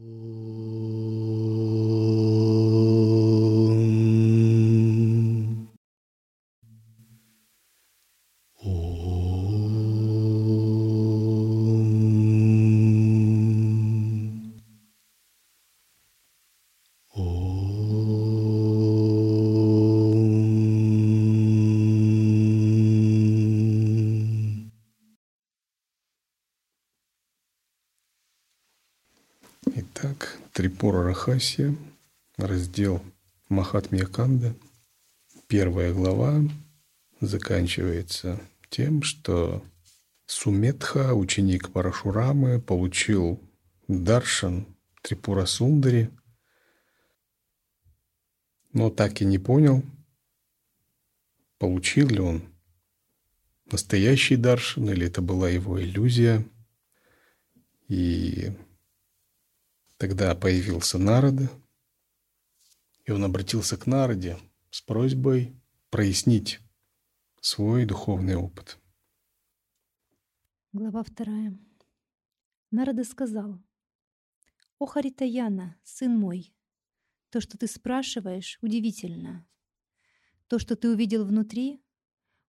Итак, Трипура Рахасия, раздел Махатмья Канда, первая глава заканчивается тем, что Суметха, ученик Парашурамы, получил даршан Трипура Сундари, но так и не понял, получил ли он настоящий даршан или это была его иллюзия. И Тогда появился Народа, и он обратился к Народе с просьбой прояснить свой духовный опыт. Глава вторая. Народа сказал, «О Харитаяна, сын мой, то, что ты спрашиваешь, удивительно. То, что ты увидел внутри,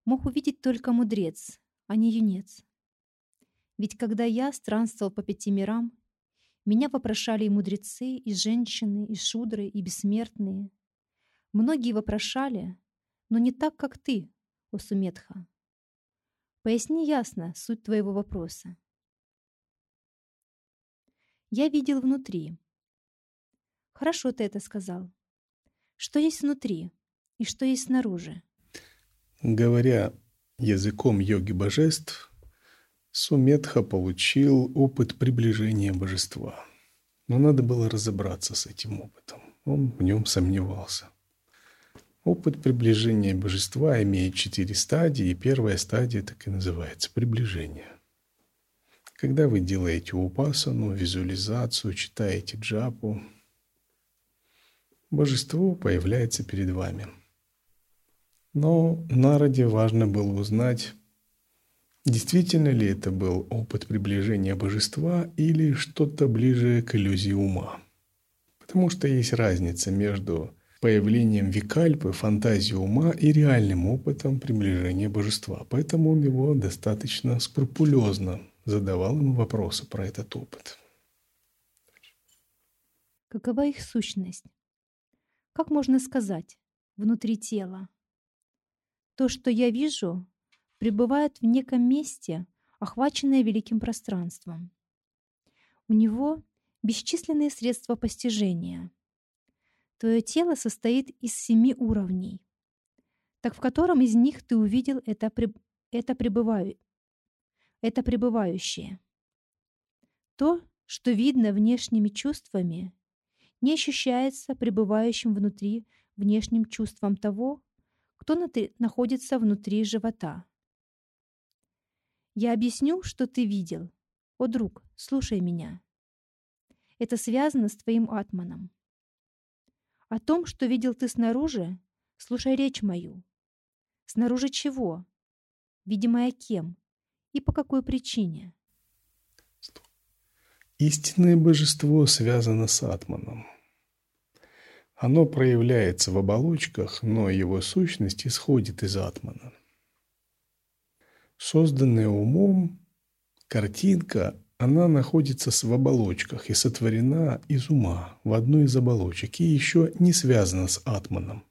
мог увидеть только мудрец, а не юнец. Ведь когда я странствовал по пяти мирам, меня вопрошали и мудрецы, и женщины, и шудры, и бессмертные. Многие вопрошали, но не так, как ты, о Суметха. Поясни ясно суть твоего вопроса. Я видел внутри. Хорошо ты это сказал. Что есть внутри и что есть снаружи? Говоря языком йоги божеств, Суметха получил опыт приближения божества. Но надо было разобраться с этим опытом. Он в нем сомневался. Опыт приближения божества имеет четыре стадии, и первая стадия так и называется – приближение. Когда вы делаете упасану, визуализацию, читаете джапу, божество появляется перед вами. Но народе важно было узнать, Действительно ли это был опыт приближения божества или что-то ближе к иллюзии ума? Потому что есть разница между появлением викальпы, фантазии ума и реальным опытом приближения божества. Поэтому он его достаточно скрупулезно задавал ему вопросы про этот опыт. Какова их сущность? Как можно сказать внутри тела? То, что я вижу, пребывает в неком месте, охваченное великим пространством. У него бесчисленные средства постижения. Твое тело состоит из семи уровней. Так в котором из них ты увидел это, это, пребываю, это пребывающее? То, что видно внешними чувствами, не ощущается пребывающим внутри внешним чувством того, кто находится внутри живота. Я объясню, что ты видел. О, друг, слушай меня. Это связано с твоим атманом. О том, что видел ты снаружи, слушай речь мою. Снаружи чего? Видимое кем? И по какой причине? Истинное божество связано с атманом. Оно проявляется в оболочках, но его сущность исходит из атмана созданная умом картинка, она находится в оболочках и сотворена из ума в одной из оболочек и еще не связана с атманом.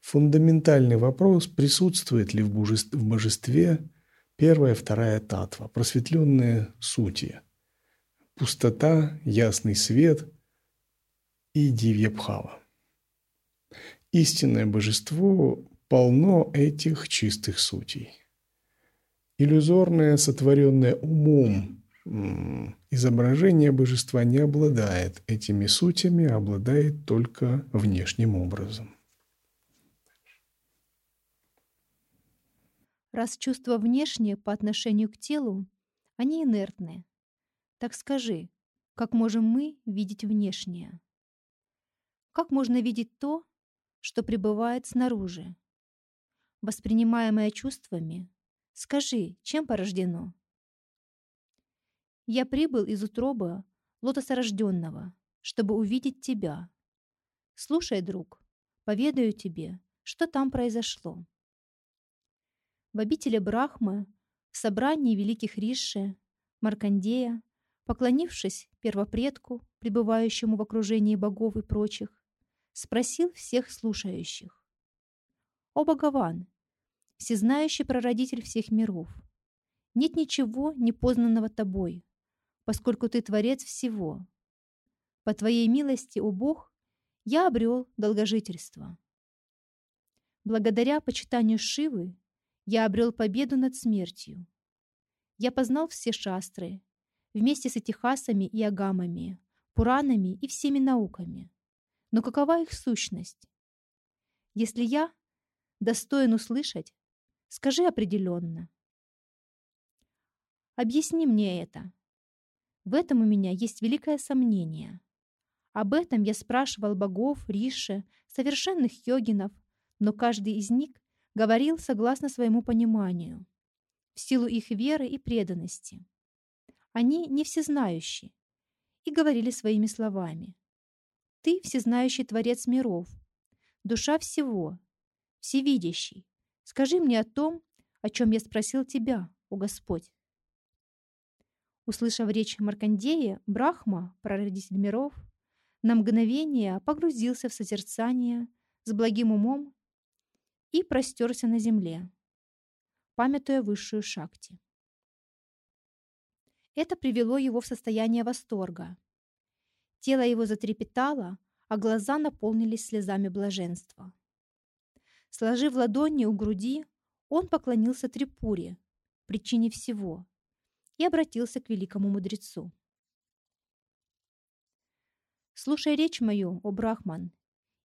Фундаментальный вопрос, присутствует ли в божестве первая, вторая татва, просветленные сути, пустота, ясный свет и дивьябхава. Истинное божество полно этих чистых сутей иллюзорное, сотворенное умом изображение божества не обладает этими сутями, а обладает только внешним образом. Раз чувства внешние по отношению к телу, они инертны. Так скажи, как можем мы видеть внешнее? Как можно видеть то, что пребывает снаружи? Воспринимаемое чувствами, Скажи, чем порождено? Я прибыл из утробы лотосорожденного, чтобы увидеть тебя. Слушай, друг, поведаю тебе, что там произошло. В обители Брахмы, в собрании великих Риши, Маркандея, поклонившись первопредку, пребывающему в окружении богов и прочих, спросил всех слушающих. «О Богован, всезнающий прародитель всех миров, нет ничего непознанного тобой, поскольку ты творец всего. По твоей милости, о Бог, я обрел долгожительство. Благодаря почитанию Шивы я обрел победу над смертью. Я познал все шастры, вместе с этихасами и агамами, пуранами и всеми науками. Но какова их сущность? Если я достоин услышать, скажи определенно. Объясни мне это. В этом у меня есть великое сомнение. Об этом я спрашивал богов, риши, совершенных йогинов, но каждый из них говорил согласно своему пониманию, в силу их веры и преданности. Они не всезнающие и говорили своими словами. Ты всезнающий Творец миров, душа всего, всевидящий. Скажи мне о том, о чем я спросил тебя, о Господь. Услышав речь Маркандея, Брахма, прародитель миров, на мгновение погрузился в созерцание с благим умом и простерся на земле, памятуя высшую шакти. Это привело его в состояние восторга. Тело его затрепетало, а глаза наполнились слезами блаженства. Сложив ладони у груди, он поклонился Трипуре, причине всего, и обратился к великому мудрецу. «Слушай речь мою, о Брахман,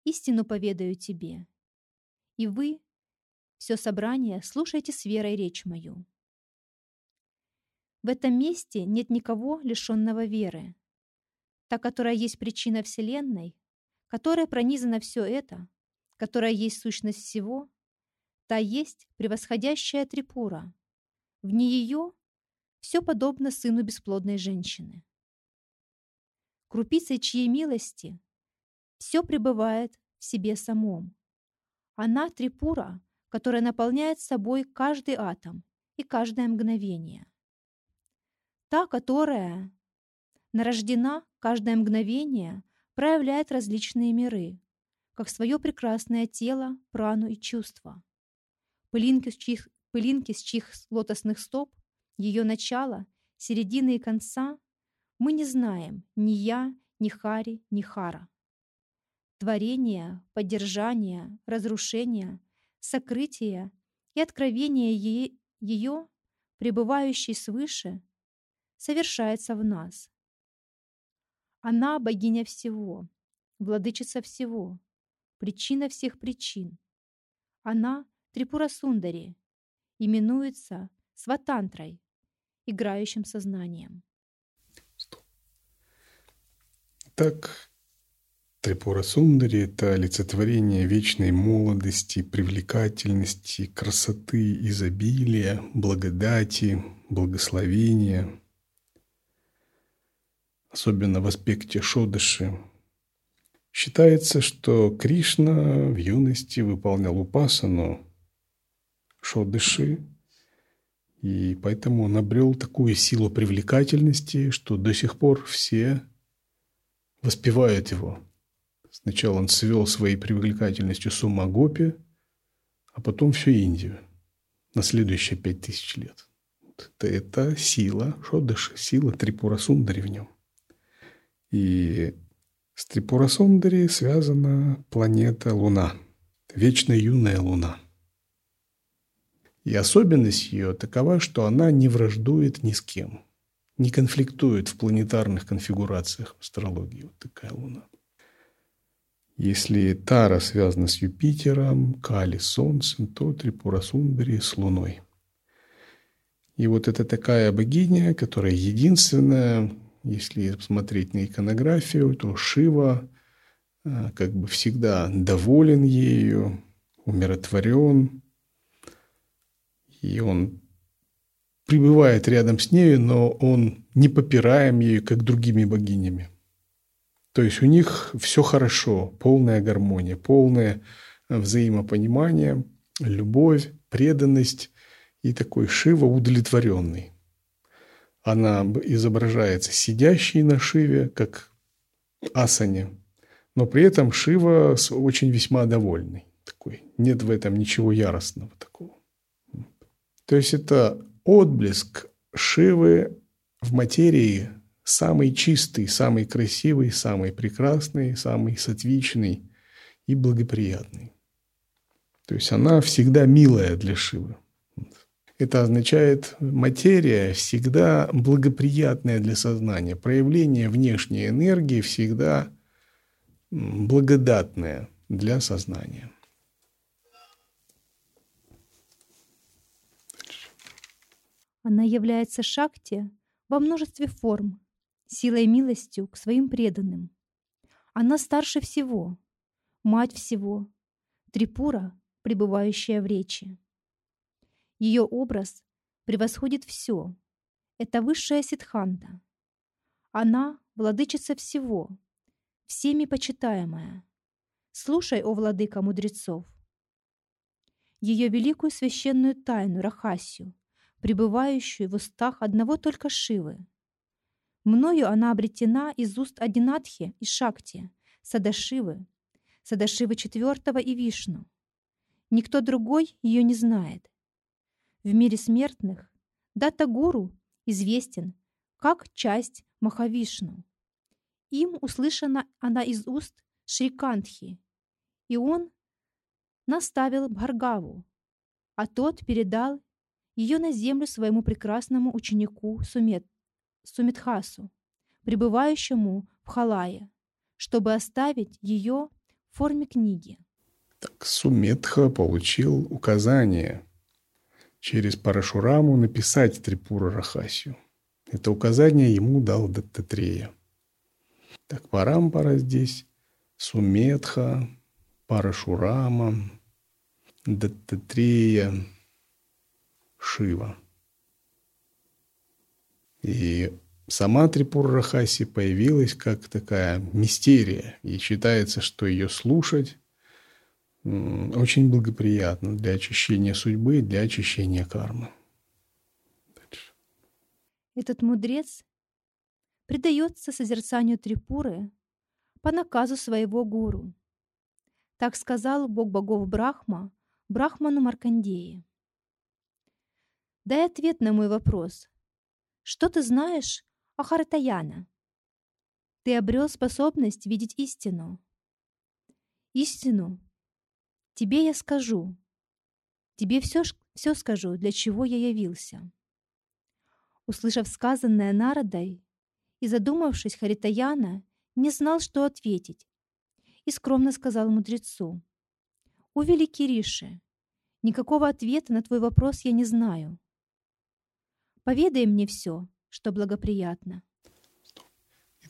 истину поведаю тебе. И вы, все собрание, слушайте с верой речь мою. В этом месте нет никого, лишенного веры. Та, которая есть причина Вселенной, которая пронизана все это, которая есть сущность всего, та есть превосходящая Трипура. В нее все подобно сыну бесплодной женщины. Крупицей чьей милости все пребывает в себе самом. Она трипура, которая наполняет собой каждый атом и каждое мгновение. Та, которая нарождена каждое мгновение, проявляет различные миры, как свое прекрасное тело, прану и чувства. Пылинки с чьих, пылинки с чьих лотосных стоп ее начало, середины и конца мы не знаем ни я, ни Хари, ни Хара. Творение, поддержание, разрушение, сокрытие и откровение е ее, пребывающей свыше, совершается в нас. Она богиня всего, владычица всего, причина всех причин. Она Трипура Сундари, именуется Сватантрой, играющим сознанием. Так, Трипура Сундари – это олицетворение вечной молодости, привлекательности, красоты, изобилия, благодати, благословения. Особенно в аспекте Шодыши. Считается, что Кришна в юности выполнял упасану Шодыши и поэтому он обрел такую силу привлекательности, что до сих пор все воспевают его. Сначала он свел своей привлекательностью с ума Гопи, а потом всю Индию на следующие пять тысяч лет. Это, это сила Шодыши, сила Трипура Сундари в нем. И с Трипура Сундари связана планета Луна, вечно юная Луна – и особенность ее такова, что она не враждует ни с кем, не конфликтует в планетарных конфигурациях астрологии. Вот такая Луна. Если Тара связана с Юпитером, Кали – Солнцем, то Трипура Сундари – с Луной. И вот это такая богиня, которая единственная, если смотреть на иконографию, то Шива а, как бы всегда доволен ею, умиротворен, и он пребывает рядом с нею, но он не попираем ее, как другими богинями. То есть у них все хорошо, полная гармония, полное взаимопонимание, любовь, преданность и такой Шива удовлетворенный. Она изображается сидящей на Шиве, как асане, но при этом Шива очень весьма довольный. Такой. Нет в этом ничего яростного такого. То есть это отблеск Шивы в материи самый чистый, самый красивый, самый прекрасный, самый сатвичный и благоприятный. То есть она всегда милая для Шивы. Это означает, материя всегда благоприятная для сознания. Проявление внешней энергии всегда благодатное для сознания. Она является шакти во множестве форм, силой и милостью к своим преданным. Она старше всего, мать всего, Трипура, пребывающая в речи. Ее образ превосходит все. Это высшая ситханта. Она — владычица всего, всеми почитаемая. Слушай, о владыка мудрецов. Ее великую священную тайну Рахасию, пребывающую в устах одного только Шивы — Мною она обретена из уст Адинатхи и Шакти, Садашивы, Садашивы четвертого и Вишну. Никто другой ее не знает. В мире смертных Дата Гуру известен как часть Махавишну. Им услышана она из уст Шрикантхи, и он наставил Бхаргаву, а тот передал ее на землю своему прекрасному ученику Сумет, Сумитхасу, пребывающему в Халае, чтобы оставить ее в форме книги. Так Суметха получил указание через Парашураму написать Трипура Рахасию. Это указание ему дал Даттатрея. Так Парампара здесь, Суметха, Парашурама, Даттатрея, Шива – и сама Трипура Рахаси появилась как такая мистерия. И считается, что ее слушать очень благоприятно для очищения судьбы, для очищения кармы. Дальше. Этот мудрец предается созерцанию Трипуры по наказу своего гуру. Так сказал бог богов Брахма Брахману Маркандеи. Дай ответ на мой вопрос. Что ты знаешь о Харатаяна? Ты обрел способность видеть истину. Истину тебе я скажу. Тебе все, все скажу, для чего я явился. Услышав сказанное Народой и задумавшись, Харитаяна не знал, что ответить, и скромно сказал мудрецу, «О, великий Риши, никакого ответа на твой вопрос я не знаю. Поведай мне все, что благоприятно.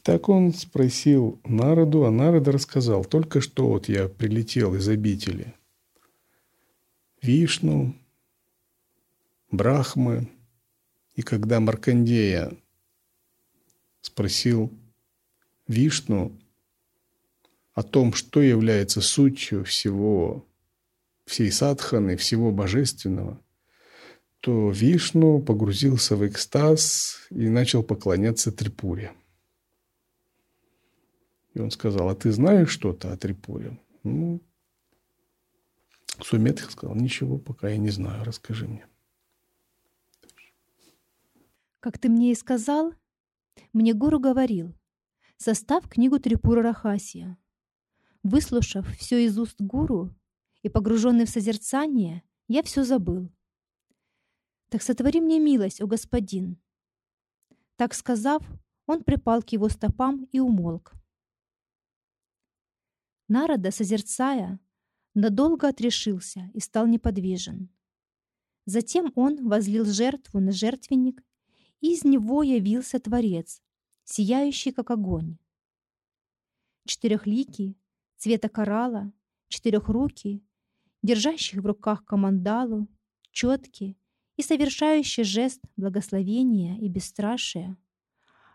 Так он спросил Народу, а Народ рассказал, только что вот я прилетел из обители. Вишну, Брахмы, и когда Маркандея спросил Вишну о том, что является сутью всего, всей садханы, всего божественного, то Вишну погрузился в экстаз и начал поклоняться Трипуре. И он сказал, а ты знаешь что-то о Трипуре? Ну, Суметх сказал, ничего, пока я не знаю, расскажи мне. Как ты мне и сказал, мне гуру говорил, составь книгу Трипура Рахасия. Выслушав все из уст гуру и погруженный в созерцание, я все забыл. Так сотвори мне милость, о господин!» Так сказав, он припал к его стопам и умолк. Народа, созерцая, надолго отрешился и стал неподвижен. Затем он возлил жертву на жертвенник, и из него явился Творец, сияющий, как огонь. Четырехликий, цвета коралла, четырехрукий, держащий в руках командалу, четкий, и совершающий жест благословения и бесстрашия,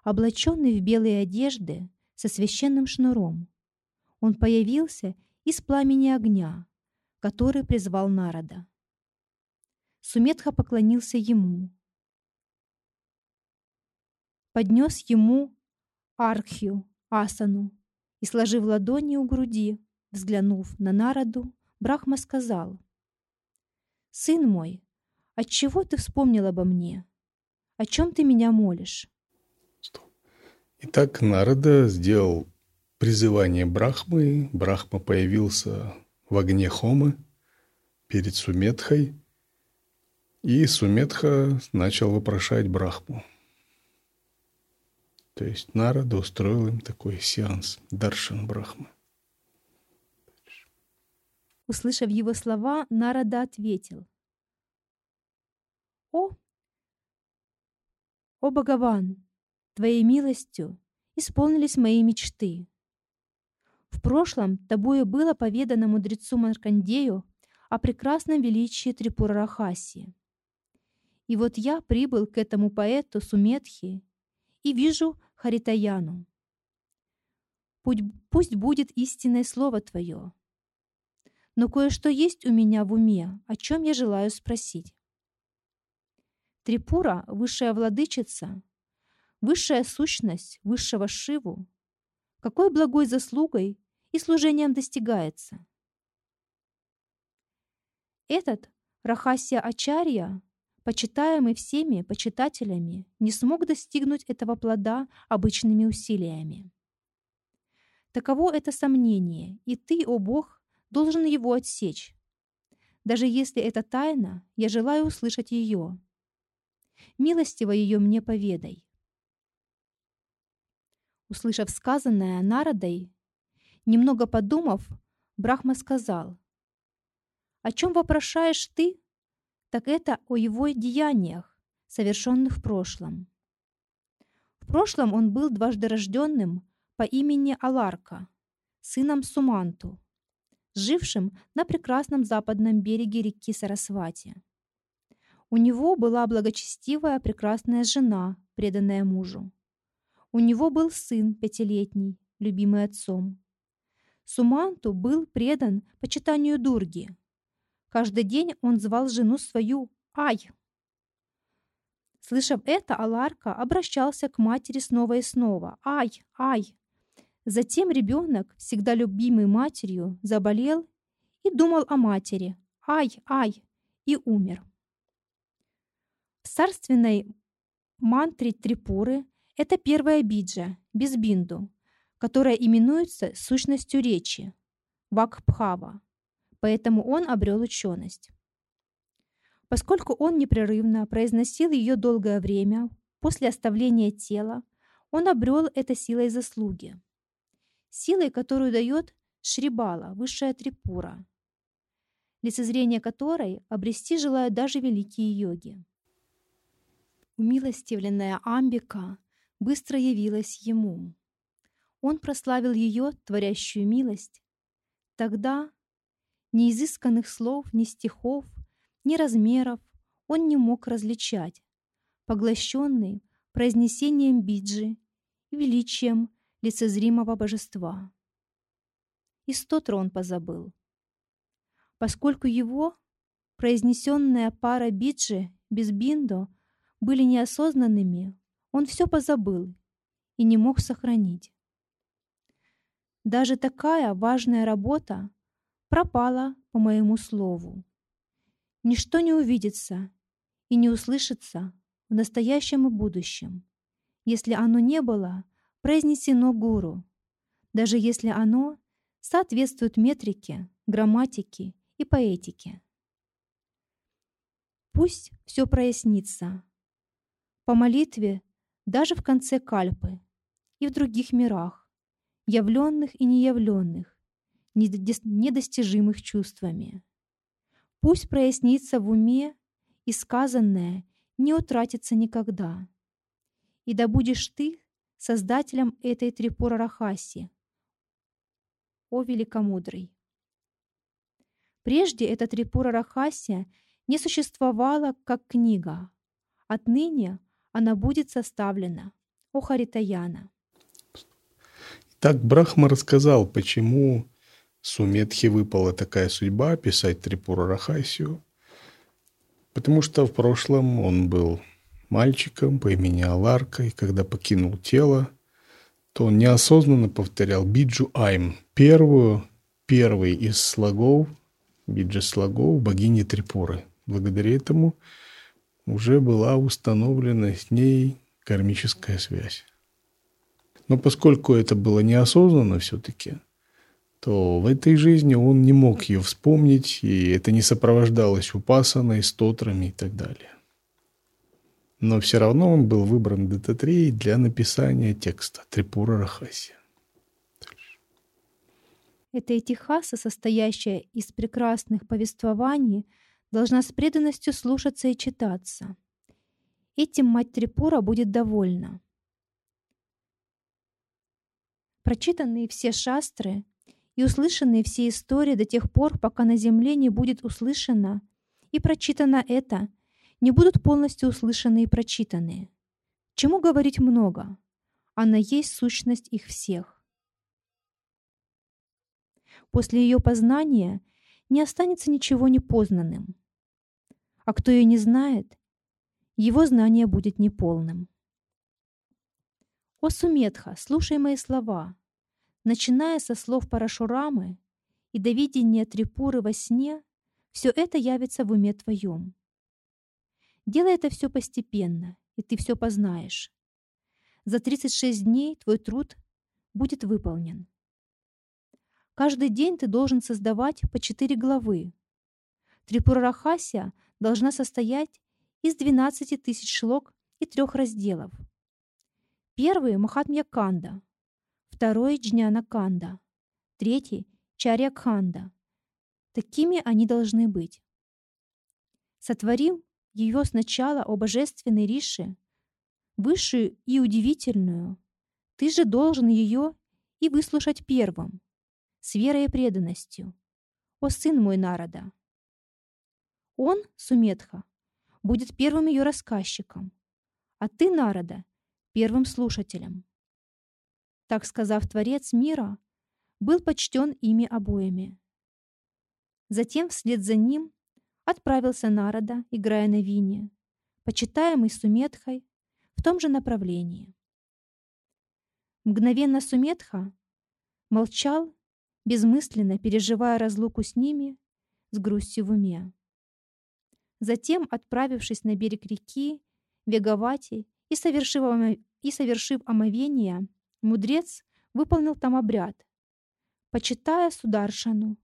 облаченный в белые одежды со священным шнуром. Он появился из пламени огня, который призвал народа. Суметха поклонился ему, поднес ему архию, асану, и, сложив ладони у груди, взглянув на народу, Брахма сказал, «Сын мой, отчего ты вспомнил обо мне? О чем ты меня молишь?» Итак, Нарада сделал призывание Брахмы. Брахма появился в огне Хомы перед Суметхой. И Суметха начал вопрошать Брахму. То есть Нарада устроил им такой сеанс Даршан Брахмы. Услышав его слова, Нарада ответил. «О, о Бхагаван, Твоей милостью исполнились мои мечты. В прошлом тобою было поведано мудрецу Маркандею о прекрасном величии Трипурарахаси. И вот я прибыл к этому поэту Суметхи и вижу Харитаяну. Пусть, пусть будет истинное слово Твое. Но кое-что есть у меня в уме, о чем я желаю спросить. Трипура, высшая владычица, высшая сущность высшего Шиву, какой благой заслугой и служением достигается. Этот Рахасия Ачарья почитаемый всеми почитателями, не смог достигнуть этого плода обычными усилиями. Таково это сомнение, и ты, о Бог, должен его отсечь. Даже если это тайна, я желаю услышать ее. Милостиво ее мне поведай. Услышав сказанное Народой, немного подумав, Брахма сказал, «О чем вопрошаешь ты, так это о его деяниях, совершенных в прошлом. В прошлом он был дважды рожденным по имени Аларка, сыном Суманту, жившим на прекрасном западном береге реки Сарасвати. У него была благочестивая прекрасная жена, преданная мужу. У него был сын пятилетний, любимый отцом. Суманту был предан почитанию Дурги, Каждый день он звал жену свою «Ай!». Слышав это, Аларка обращался к матери снова и снова «Ай! Ай!». Затем ребенок, всегда любимый матерью, заболел и думал о матери «Ай! Ай!» и умер. В царственной мантре Трипуры это первая биджа, без бинду, которая именуется сущностью речи – Вакпхава поэтому он обрел ученость. Поскольку он непрерывно произносил ее долгое время, после оставления тела, он обрел это силой заслуги. Силой, которую дает Шрибала, высшая трипура, лицезрение которой обрести желают даже великие йоги. Умилостивленная Амбика быстро явилась ему. Он прославил ее, творящую милость. Тогда ни изысканных слов, ни стихов, ни размеров он не мог различать, поглощенный произнесением биджи и величием лицезримого божества. И стотро он позабыл. Поскольку его произнесенная пара биджи без биндо были неосознанными, он все позабыл и не мог сохранить. Даже такая важная работа пропала по моему слову. Ничто не увидится и не услышится в настоящем и будущем, если оно не было произнесено гуру, даже если оно соответствует метрике, грамматике и поэтике. Пусть все прояснится. По молитве даже в конце кальпы и в других мирах, явленных и неявленных, недостижимых чувствами. Пусть прояснится в уме, и сказанное не утратится никогда. И да будешь ты создателем этой Трипура Рахаси, о великомудрый. Прежде эта Трипура Рахасия не существовала как книга. Отныне она будет составлена о Харитаяна. Так Брахма рассказал, почему Суметхе выпала такая судьба писать Трипура Рахасию, потому что в прошлом он был мальчиком по имени Аларка, и когда покинул тело, то он неосознанно повторял биджу айм, первую, первый из слогов, биджа слогов богини Трипуры. Благодаря этому уже была установлена с ней кармическая связь. Но поскольку это было неосознанно все-таки, то в этой жизни он не мог ее вспомнить, и это не сопровождалось упасаной, стотрами и так далее. Но все равно он был выбран Дататреей для написания текста Трипура Рахаси. Эта этихаса, состоящая из прекрасных повествований, должна с преданностью слушаться и читаться. Этим мать Трипура будет довольна. Прочитанные все шастры и услышанные все истории до тех пор, пока на земле не будет услышано и прочитано это – не будут полностью услышаны и прочитаны. Чему говорить много? Она есть сущность их всех. После ее познания не останется ничего непознанным. А кто ее не знает, его знание будет неполным. О Суметха, слушай мои слова. Начиная со слов Парашурамы и до видения Трипуры во сне, все это явится в уме твоем. Делай это все постепенно, и ты все познаешь. За 36 дней твой труд будет выполнен. Каждый день ты должен создавать по 4 главы. Трипурарахасия должна состоять из 12 тысяч шлок и трех разделов. Первый – Махатмья Канда, второй – Джняна Канда, третий – Чарья Канда. Такими они должны быть. Сотворим ее сначала о божественной Рише, высшую и удивительную, ты же должен ее и выслушать первым, с верой и преданностью, о сын мой народа. Он, Суметха, будет первым ее рассказчиком, а ты, народа, первым слушателем. Так сказав Творец мира, был почтен ими обоими. Затем вслед за ним отправился Нарада, играя на вине, почитаемый Суметхой в том же направлении. Мгновенно Суметха молчал, безмысленно переживая разлуку с ними, с грустью в уме. Затем, отправившись на берег реки, Веговати и совершив, и совершив омовение, мудрец выполнил там обряд, почитая Сударшану,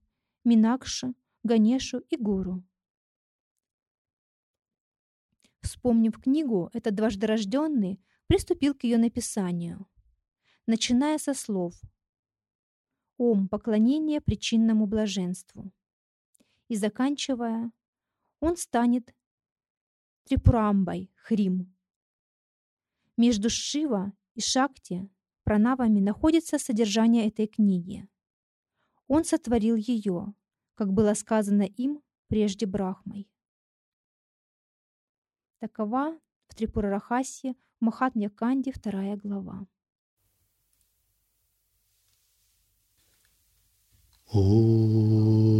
Минакшу, Ганешу и Гуру. Вспомнив книгу, этот дважды рожденный приступил к ее написанию, начиная со слов «Ом, поклонение причинному блаженству» и заканчивая «Он станет Трипурамбой, Хрим». Между Шива и Шакти пранавами находится содержание этой книги. Он сотворил ее, как было сказано им прежде Брахмой. Такова в Трипурарахасе в Махатмья Канди вторая глава. О